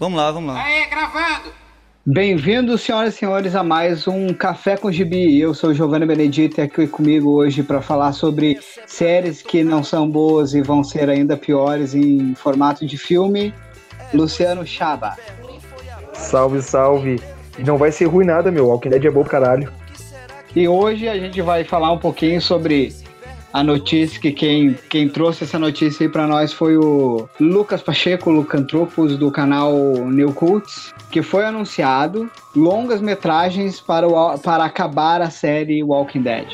Vamos lá, vamos lá. Aê, gravando! Bem-vindos, senhoras e senhores, a mais um Café com Gibi. Eu sou Giovanni Benedito e aqui comigo hoje para falar sobre séries que não são boas e vão ser ainda piores em formato de filme. Luciano Chaba. Salve, salve. E não vai ser ruim nada, meu. Walking Dead é bom pro caralho. E hoje a gente vai falar um pouquinho sobre a notícia que quem, quem trouxe essa notícia aí para nós foi o Lucas Pacheco, Lucantropos, do canal New Cults, que foi anunciado longas metragens para, o, para acabar a série Walking Dead.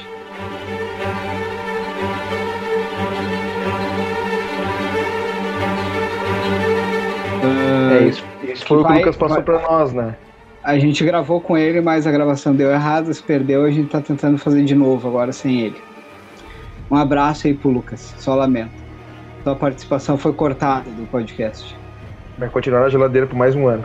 É isso. Isso foi o que o Lucas passou vai- pra nós, né? A gente gravou com ele, mas a gravação deu errado, se perdeu, a gente tá tentando fazer de novo agora sem ele. Um abraço aí pro Lucas, só lamento. Sua participação foi cortada do podcast. Vai continuar na geladeira por mais um ano.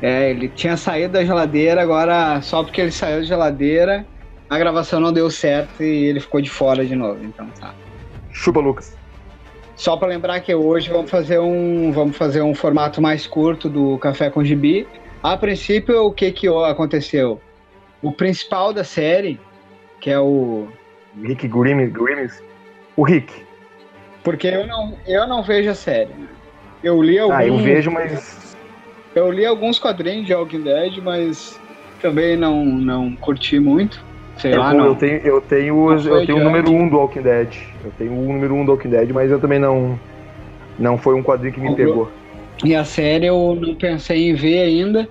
É, ele tinha saído da geladeira, agora só porque ele saiu da geladeira, a gravação não deu certo e ele ficou de fora de novo, então tá. Chupa, Lucas. Só para lembrar que hoje vamos fazer um vamos fazer um formato mais curto do Café com Gibi. A princípio, o que que aconteceu? O principal da série, que é o Rick Grimes. Grimes. O Rick. porque eu não eu não vejo a série. né? Eu li alguns Ah, eu vejo, mas. eu li alguns quadrinhos de Walking Dead, mas também não não curti muito. Sei Eu, lá, eu não. tenho, eu tenho, foi eu tenho o número 1 um do Walking Dead. Eu tenho o número 1 um do Walking Dead, mas eu também não. Não foi um quadrinho que me pegou. E a série eu não pensei em ver ainda.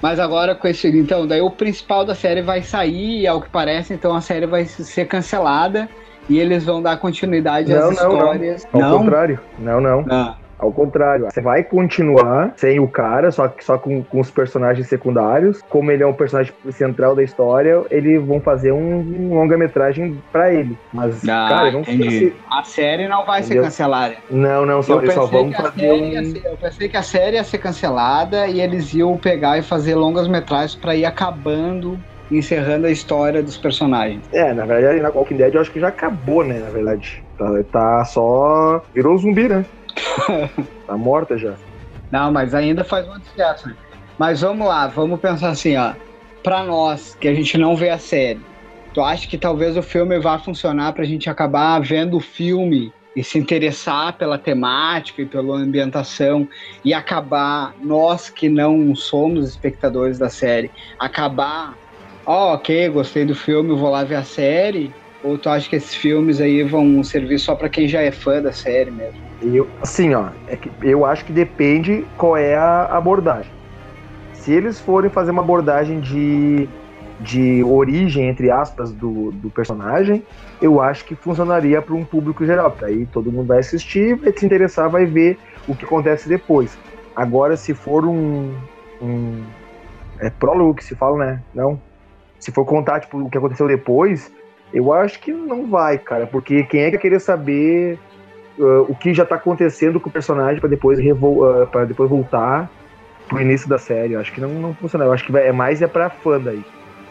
Mas agora com esse. Então, daí o principal da série vai sair, ao que parece, então a série vai ser cancelada e eles vão dar continuidade Não, às não, não. histórias. Ao contrário. Não, não. Ah, Ao contrário, você vai continuar sem o cara, só que só com, com os personagens secundários. Como ele é um personagem central da história, eles vão fazer um, um longa-metragem pra ele. Mas, Ah, cara, não se. A série não vai ser Entendeu? cancelada. Não, não, só, Eu eles só vão fazer um. ser, eu pensei que a série ia ser cancelada e eles iam pegar e fazer longas metragens pra ir acabando, encerrando a história dos personagens. É, na verdade, na Walking Dead eu acho que já acabou, né? Na verdade. Tá, tá só. Virou zumbi, né? tá morta já. Não, mas ainda faz muito sucesso. né? Mas vamos lá, vamos pensar assim, ó. Pra nós, que a gente não vê a série, tu acha que talvez o filme vá funcionar pra gente acabar vendo o filme e se interessar pela temática e pela ambientação e acabar, nós que não somos espectadores da série, acabar, ó, ok, gostei do filme, vou lá ver a série? Ou tu acha que esses filmes aí vão servir só pra quem já é fã da série mesmo? Eu, assim, ó, é que eu acho que depende qual é a abordagem. Se eles forem fazer uma abordagem de, de origem, entre aspas, do, do personagem, eu acho que funcionaria para um público geral. Porque aí todo mundo vai assistir, vai se interessar, vai ver o que acontece depois. Agora, se for um. um é prólogo que se fala, né? Não. Se for contar tipo, o que aconteceu depois, eu acho que não vai, cara. Porque quem é que querer saber uh, o que já tá acontecendo com o personagem para depois, revol para depois voltar pro início da série. Eu acho que não, não funciona. Eu acho que vai- é mais é pra fã daí.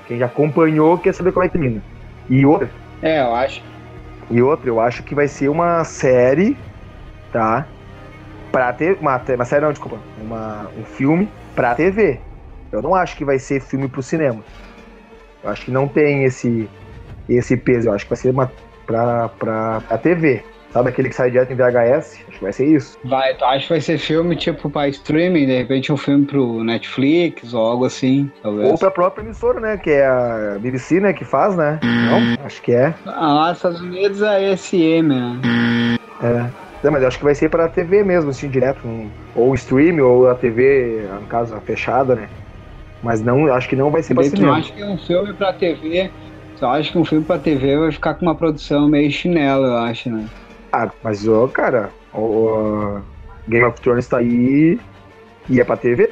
Quem já acompanhou quer saber como é que termina. E outra, É, eu acho. e outra, eu acho que vai ser uma série, tá? Pra ter. Uma, uma série não, desculpa. Uma, um filme pra TV. Eu não acho que vai ser filme pro cinema. Eu acho que não tem esse, esse peso. Eu acho que vai ser uma pra, pra, pra TV. Sabe aquele que sai direto em VHS? Acho que vai ser isso. Vai, tu acha que vai ser filme tipo pra streaming, de repente um filme pro Netflix ou algo assim, talvez. Ou pra própria emissora, né? Que é a BBC, né? Que faz, né? Não? Acho que é. Ah, lá nos Estados Unidos é SM, né? É. Não, mas eu acho que vai ser pra TV mesmo, assim, direto. um- ou stream, ou a TV, no caso, a fechada, né? Mas não, acho que não vai ser pra acha que um filme pra TV, tu acha que um filme pra TV vai ficar com uma produção meio chinelo, eu acho, né? Ah, mas, ó, cara, o, o Game of Thrones tá aí e é pra TV?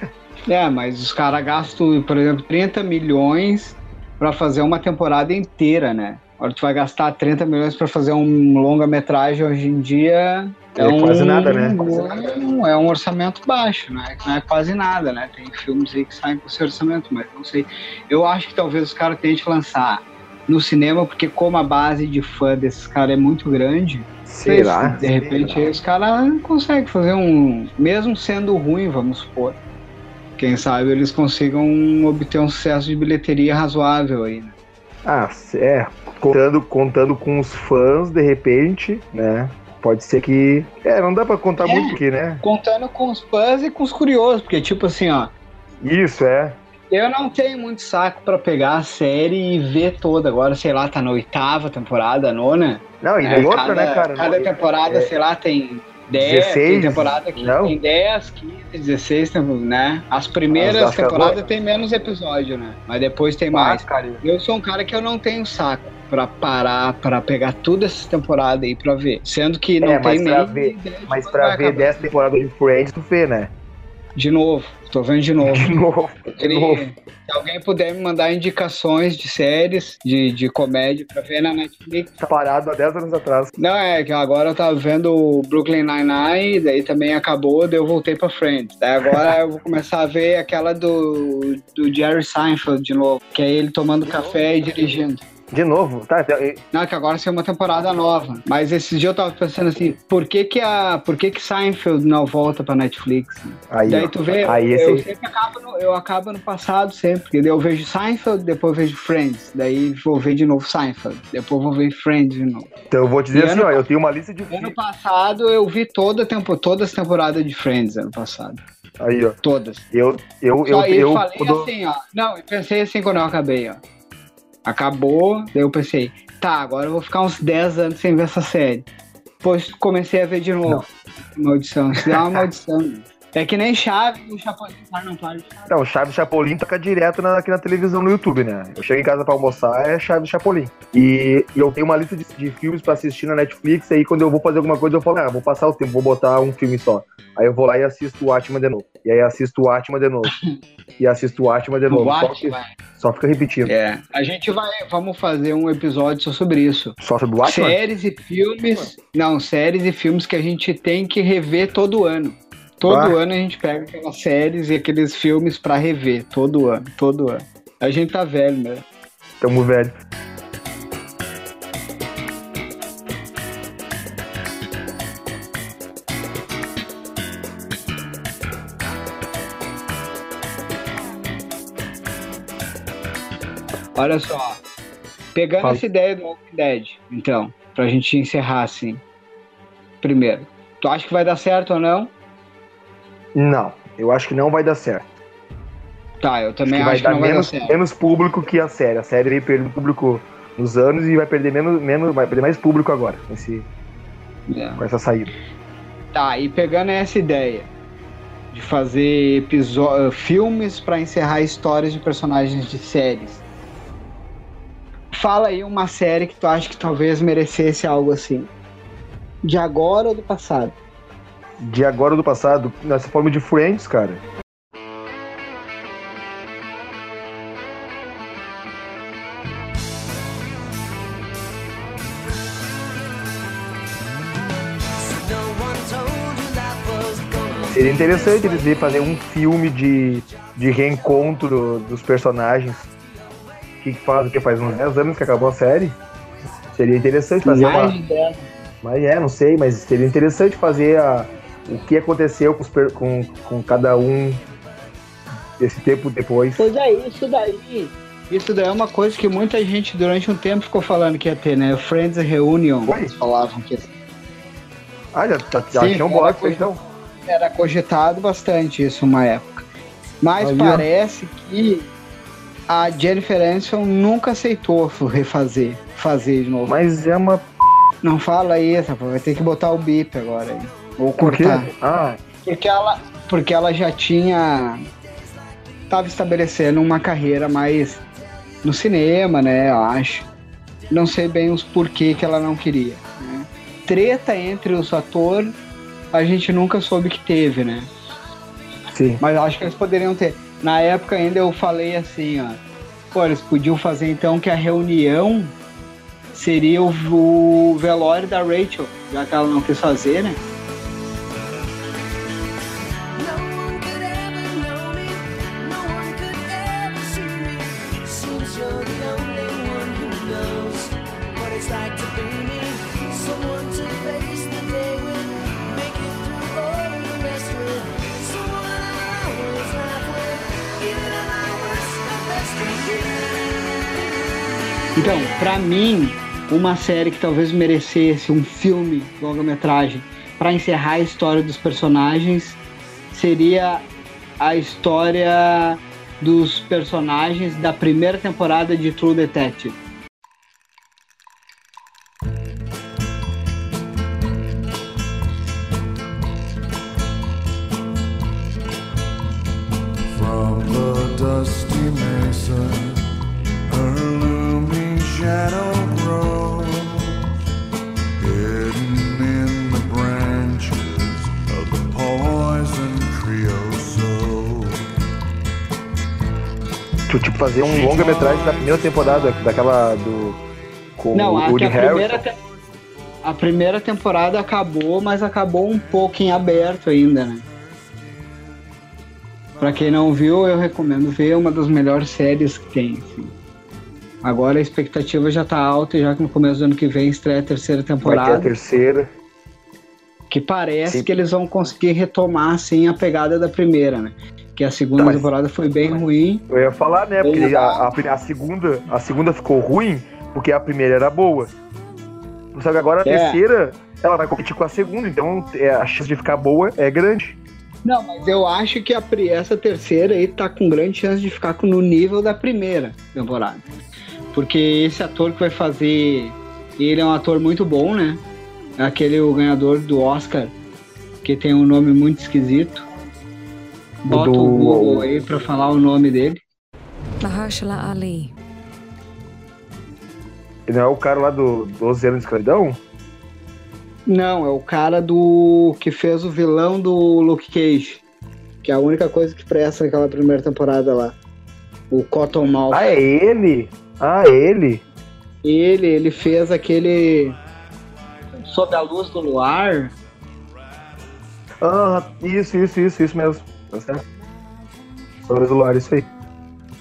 É, mas os caras gastam, por exemplo, 30 milhões pra fazer uma temporada inteira, né? Agora tu vai gastar 30 milhões pra fazer um longa-metragem hoje em dia. É quase nada, né? um- é um orçamento baixo, né? Não é quase nada, né? Tem filmes aí que saem com esse orçamento, mas não sei. Eu acho que talvez os caras tentem lançar no cinema, porque como a base de fã desses caras é muito grande, Será? de repente aí os caras conseguem fazer um. Mesmo sendo ruim, vamos supor. Quem sabe eles consigam obter um sucesso de bilheteria razoável aí, né? Ah, é. Contando, contando com os fãs, de repente, né? Pode ser que. É, não dá pra contar É. muito aqui, né? Contando com os fãs e com os curiosos, porque, tipo assim, ó, Isso, é. eu não tenho muito saco pra pegar a série e ver toda. Agora, sei lá, tá na oitava temporada, nona. Não, e É, outra, cada, né, cara? Cada temporada, é- sei lá, tem 10, 16, tem temporada que não? tem 10, 15, 16, tem- né? As primeiras As- as- temporadas tem menos episódio, né? Mas depois tem mais. Ah, cara. Eu sou um cara que eu não tenho saco pra parar, pra pegar todas essas temporadas aí pra ver. Sendo que não É, mas tem pra nem ver- Mas pra ver acabar. 10 temporadas de Friends, tu vê, né? De novo, tô vendo de novo. De novo. De novo. Se alguém puder me mandar indicações de séries, de, de comédia pra ver na Netflix. Tá parado há 10 anos atrás. Não, é que agora eu tava vendo o Brooklyn Nine-Nine, daí também acabou, daí eu voltei pra Friends. Daí agora eu vou começar a ver aquela do, do Jerry Seinfeld de novo, que é ele tomando café e dirigindo. De novo, tá? Não, que agora saiu uma temporada nova. Mas esses dias eu tava pensando assim, por que que, a, por que, que Seinfeld não volta pra Netflix? Aí, Daí ó. tu vê, Aí eu, esse- sempre acabo no, eu acabo no passado sempre. Eu vejo Seinfeld, depois eu vejo Friends. Daí vou ver de novo Seinfeld. Depois vou ver Friends de novo. Então eu vou te dizer E assim, ano- ó, eu tenho uma lista de Ano passado eu vi toda tempo, todas as temporadas de Friends ano passado. Aí, ó. Todas. Eu, eu, eu, Só aí eu, eu falei quando- assim, ó. Não, eu pensei assim quando eu acabei, ó. Acabou, daí eu pensei, tá, agora eu vou ficar uns 10 anos sem ver essa série. Depois comecei a ver de novo. Maldição, isso é uma maldição. É que nem chave do Chapolin. Ah, não, para de falar. Não, Chaves Chapolin toca direto na- aqui na televisão no YouTube, né? Eu chego em casa pra almoçar, é Chaves Chapolin. E, e eu tenho uma lista de, de filmes pra assistir na Netflix, aí quando eu vou fazer alguma coisa, eu falo, ah, vou passar o tempo, vou botar um filme só. Aí eu vou lá e assisto o Atman de novo. E aí assisto o Atman de novo. e assisto o Atman de novo. Só, que- só fica repetindo. É, a gente vai, vamos fazer um episódio só sobre isso. Só sobre o Atman? Séries e filmes. Não, séries e filmes que a gente tem que rever todo ano. Todo Ah. ano a gente pega aquelas séries e aqueles filmes pra rever. Todo ano, todo ano. A gente tá velho, né? Tamo velho. Olha só. Pegando Fala. essa ideia do Walking Dead, então, pra gente encerrar assim. Primeiro, tu acha que vai dar certo ou não? Não, eu acho que não vai dar certo. Tá, eu Acho também que acho vai que, dar não vai dar menos, certo. menos público que a série. A série veio perdendo público nos anos e vai perder menos, menos vai perder mais público agora, nesse, É. com essa saída. Tá, e pegando essa ideia de fazer episo- filmes pra encerrar histórias de personagens de séries. Fala aí uma série que tu acha que talvez merecesse algo assim. De agora ou do passado? De agora ou do passado, nessa forma de Friends, cara. Seria interessante eles fazer um filme de, de reencontro dos personagens. O que, faz? O que faz uns 10 anos que acabou a série? Seria interessante fazer uma, Mais de dez. Mas é, não sei, mas seria interessante fazer a, o que aconteceu com, os per- com, com cada um esse tempo depois. Pois é, isso daí. Isso daí é uma coisa que muita gente durante um tempo ficou falando que ia ter, né? Friends Reunion. Oi? Eles falavam que Ah, já, já, já Sim, tinha um coisa- então. era cogitado bastante isso uma época. Mas Aí, ó. parece que a Jennifer Aniston nunca aceitou refazer, fazer de novo. Mas é uma. Não fala isso, vai ter que botar o bip agora aí. Ou Por cortar. Ah, Porque ela, porque ela já tinha. Tava estabelecendo uma carreira mais no cinema, né? Eu acho. Não sei bem os porquê que ela não queria. né? Treta entre os atores, a gente nunca soube que teve, né? sim. Mas eu acho que eles poderiam ter. Na época ainda eu falei assim, ó. Pô, eles podiam fazer então que a reunião seria o, o velório da Rachel, já que ela não quis fazer, né? Então, pra mim, uma série que talvez merecesse um filme, longa-metragem, pra encerrar a história dos personagens seria a história dos personagens da primeira temporada de True Detective. Fazer um longa-metragem da primeira temporada, daquela do. Com Não, o Woody a primeira, te- a primeira temporada acabou, mas acabou um pouco em aberto ainda, né? Pra quem não viu, eu recomendo ver é uma das melhores séries que tem. assim. Agora a expectativa já tá alta, já que no começo do ano que vem estreia a terceira Vai ter a temporada. terceira. Que parece Sim. que eles vão conseguir retomar assim a pegada da primeira, né? Que a segunda Tá, mas- temporada foi bem ruim. Eu ia falar, né? Porque a, a, a segunda, a segunda ficou ruim porque a primeira era boa. Só que agora a É. terceira, ela vai competir com a segunda, então é, a chance de ficar boa é grande. Não, mas eu acho que a, essa terceira aí tá com grande chance de ficar no nível da primeira temporada. Porque esse ator que vai fazer. Ele é um ator muito bom, né? É aquele o ganhador do Oscar, que tem um nome muito esquisito. Bota do- o Google aí pra falar o nome dele. Mahershala Ali. Ele não é o cara lá do 12 anos de escravidão? Não, é o cara do. que fez o vilão do Luke Cage. Que é a única coisa que presta naquela primeira temporada lá. O Cottonmouth. Ah, é ele? Ah, é ele? Ele, ele fez aquele. Sob a luz do luar. Ah, isso, isso, isso, isso mesmo. Tá certo? Sobre o Lar, isso aí.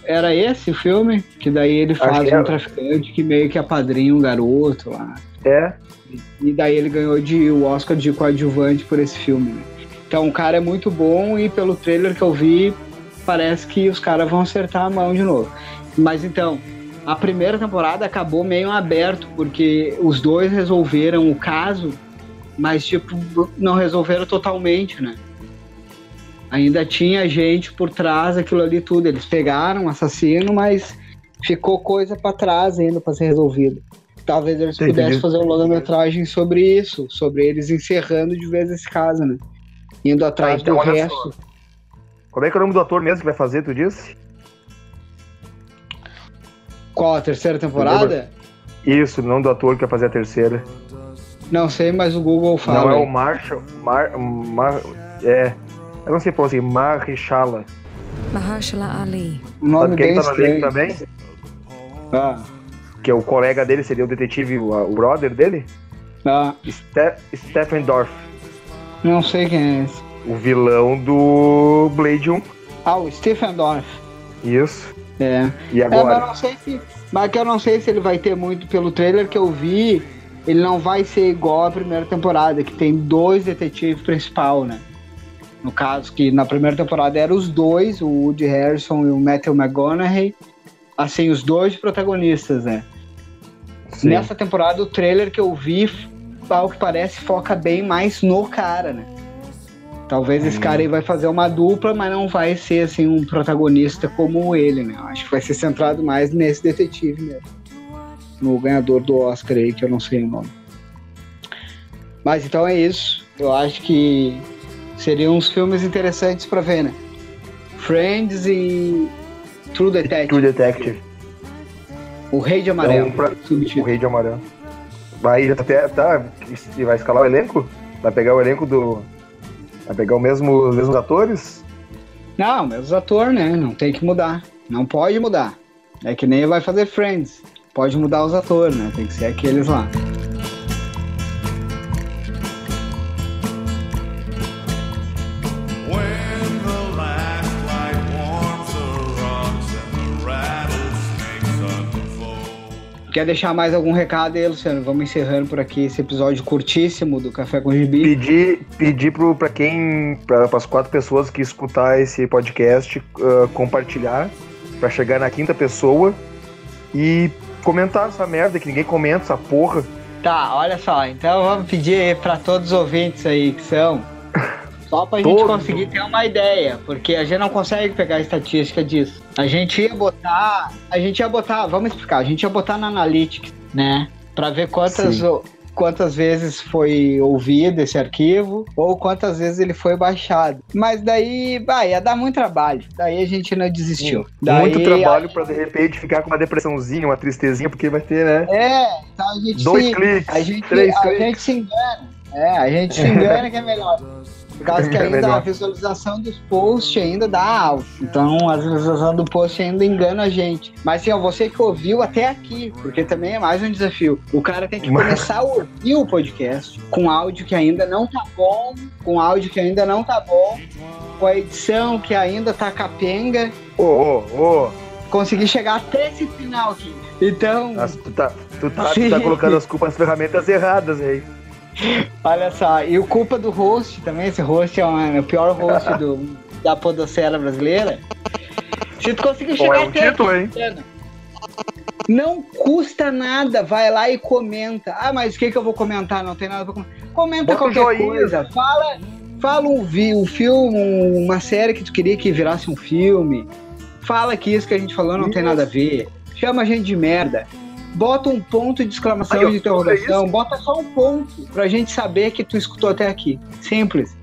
Era esse o filme? Que daí ele faz que um é. traficante que meio que apadrinha um garoto lá. É, E daí ele ganhou de, o Oscar de coadjuvante por esse filme. né? Então o cara é muito bom e pelo trailer que eu vi, parece que os caras vão acertar a mão de novo. Mas então, a primeira temporada acabou meio aberto, porque os dois resolveram o caso, mas tipo, não resolveram totalmente, né? Ainda tinha gente por trás daquilo ali tudo. Eles pegaram o assassino, mas ficou coisa pra trás ainda pra ser resolvida. Talvez eles Entendi. pudessem fazer uma longa-metragem sobre isso, sobre eles encerrando de vez esse caso, né? Indo atrás então do resto. como é que é o nome do ator mesmo que vai fazer, tu disse? Qual a terceira temporada? Isso, o nome do ator que vai fazer a terceira. Não sei, mas o Google fala. Não é o. Marshall. Mar, Mar, é. Eu não sei por assim, Marishala. Mahershala Ali. um nome Sabe quem tá estranho. também? Ah, Que é o colega dele, seria o detetive, o, o brother dele? ah, Ste Stephen Dorff. não sei quem é esse. O vilão do Blade 1. Ah, o Stephen Dorff. Isso. É. E É, mas agora? não sei se. Mas que eu não sei se ele vai ter muito pelo trailer que eu vi. Ele não vai ser igual à primeira temporada, que tem dois detetives principal, né? No caso, que na primeira temporada eram os dois, o Woody Harrison e o Matthew McConaughey. Assim, os dois protagonistas, né? Sim. Nessa temporada, o trailer que eu vi, ao que parece, foca bem mais no cara, né? Talvez esse cara aí vai fazer uma dupla, mas não vai ser assim um protagonista como ele, né? Eu acho que vai ser centrado mais nesse detetive mesmo. No ganhador do Oscar aí, que eu não sei o nome. Mas então é isso. Eu acho que seriam uns filmes interessantes pra ver, né? Friends e True Detective. True Detective. O Rei de Amarelo. Então, pra- O. Rei de Amarelo. Vai, já tá, tá, e vai escalar o elenco? Vai pegar o elenco do. Vai pegar o mesmo, os mesmos atores? Não, mas os atores, né? Não tem que mudar. Não pode mudar. É que nem vai fazer Friends. Pode mudar os atores, né? Tem que ser aqueles lá. Quer deixar mais algum recado aí, Luciano? Vamos encerrando por aqui esse episódio curtíssimo do Café com Gibi. Pedir, pro, pra quem. Para as quatro pessoas que escutar esse podcast, ah, compartilhar, pra chegar na quinta pessoa. E comentar essa merda, que ninguém comenta essa porra. Tá, olha só. Então vamos pedir para todos os ouvintes aí que são. Só pra gente Todos. conseguir ter uma ideia, porque a gente não consegue pegar a estatística disso. A gente ia botar. A gente ia botar, vamos explicar, a gente ia botar na Analytics, né? Pra ver quantas, Sim. quantas vezes foi ouvido esse arquivo ou quantas vezes ele foi baixado. Mas daí, vai, ia dar muito trabalho. Daí a gente não desistiu. Daí, Muito trabalho pra de repente ficar com uma depressãozinha, uma tristezinha, porque vai ter, né? É, então a gente Dois se, cliques, a gente, três a cliques. gente se engana. É, a gente se engana que é melhor. Por causa que É ainda melhor. a visualização dos posts ainda dá alto. Então a visualização do post ainda engana a gente. Mas assim, ó, você que ouviu até aqui, porque também é mais um desafio. O cara tem que Mas- começar a ouvir o podcast com áudio que ainda não tá bom, com áudio que ainda não tá bom, com a edição que ainda tá capenga. Ô, ô, ô. Conseguir chegar até esse final aqui. Então, As- Tu tá, tu tá, tu tá colocando as culpas nas ferramentas erradas aí. Olha só, e o culpa do host também, esse host é o pior host do, da podosfera brasileira. Se tu conseguir Bom, chegar é um até título, aqui, hein? Não custa nada, vai lá e comenta. Ah, mas o que, que eu vou comentar? Não tem nada pra comentar. Comenta Bota qualquer coisa, fala, fala um, um filme, um- uma série que tu queria que virasse um filme. Fala que isso que a gente falou não tem Isso. nada a ver. Chama a gente de merda. Bota um ponto de exclamação Aí, de interrogação, bota só um ponto pra gente saber que tu escutou até aqui. Simples.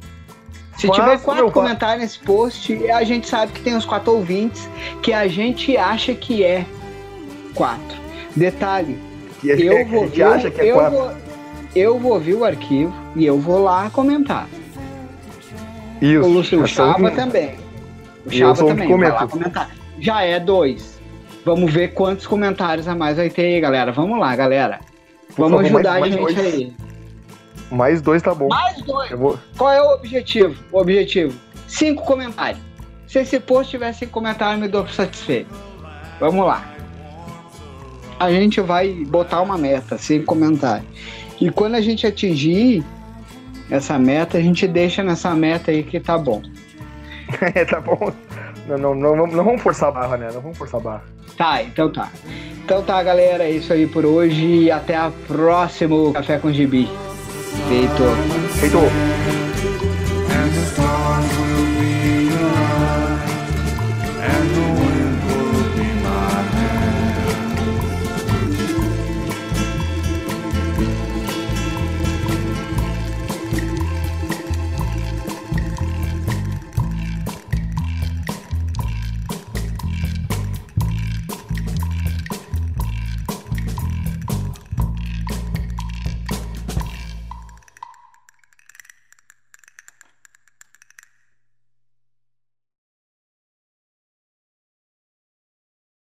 Se Faz, tiver quatro comentários nesse post, a gente sabe que tem os quatro ouvintes que a gente acha que é quatro. Detalhe, Que eu vou, eu, acha que é eu quatro. vou, eu vou ouvir o arquivo e eu vou lá comentar. Isso. O Lúcio Chava também. O eu Chava também, vai lá comentar. Já é dois. Vamos ver quantos comentários a mais vai ter aí, galera. Vamos lá, galera. Vamos favor, ajudar mais- a gente dois. aí. Mais dois tá bom. Mais dois. Vou... Qual é o objetivo? O objetivo: cinco comentários. Se esse post tiver cinco comentários, me dou satisfeito. Vamos lá. A gente vai botar uma meta, cinco comentários. E quando a gente atingir essa meta, a gente deixa nessa meta aí que tá bom. É, tá bom. Não, não, não, vamos- não vamos forçar a barra, né? Não vamos forçar a barra. Tá, então tá. Então tá, galera, é isso aí por hoje. E até a próxima Café com Gibi. Feito. Feito.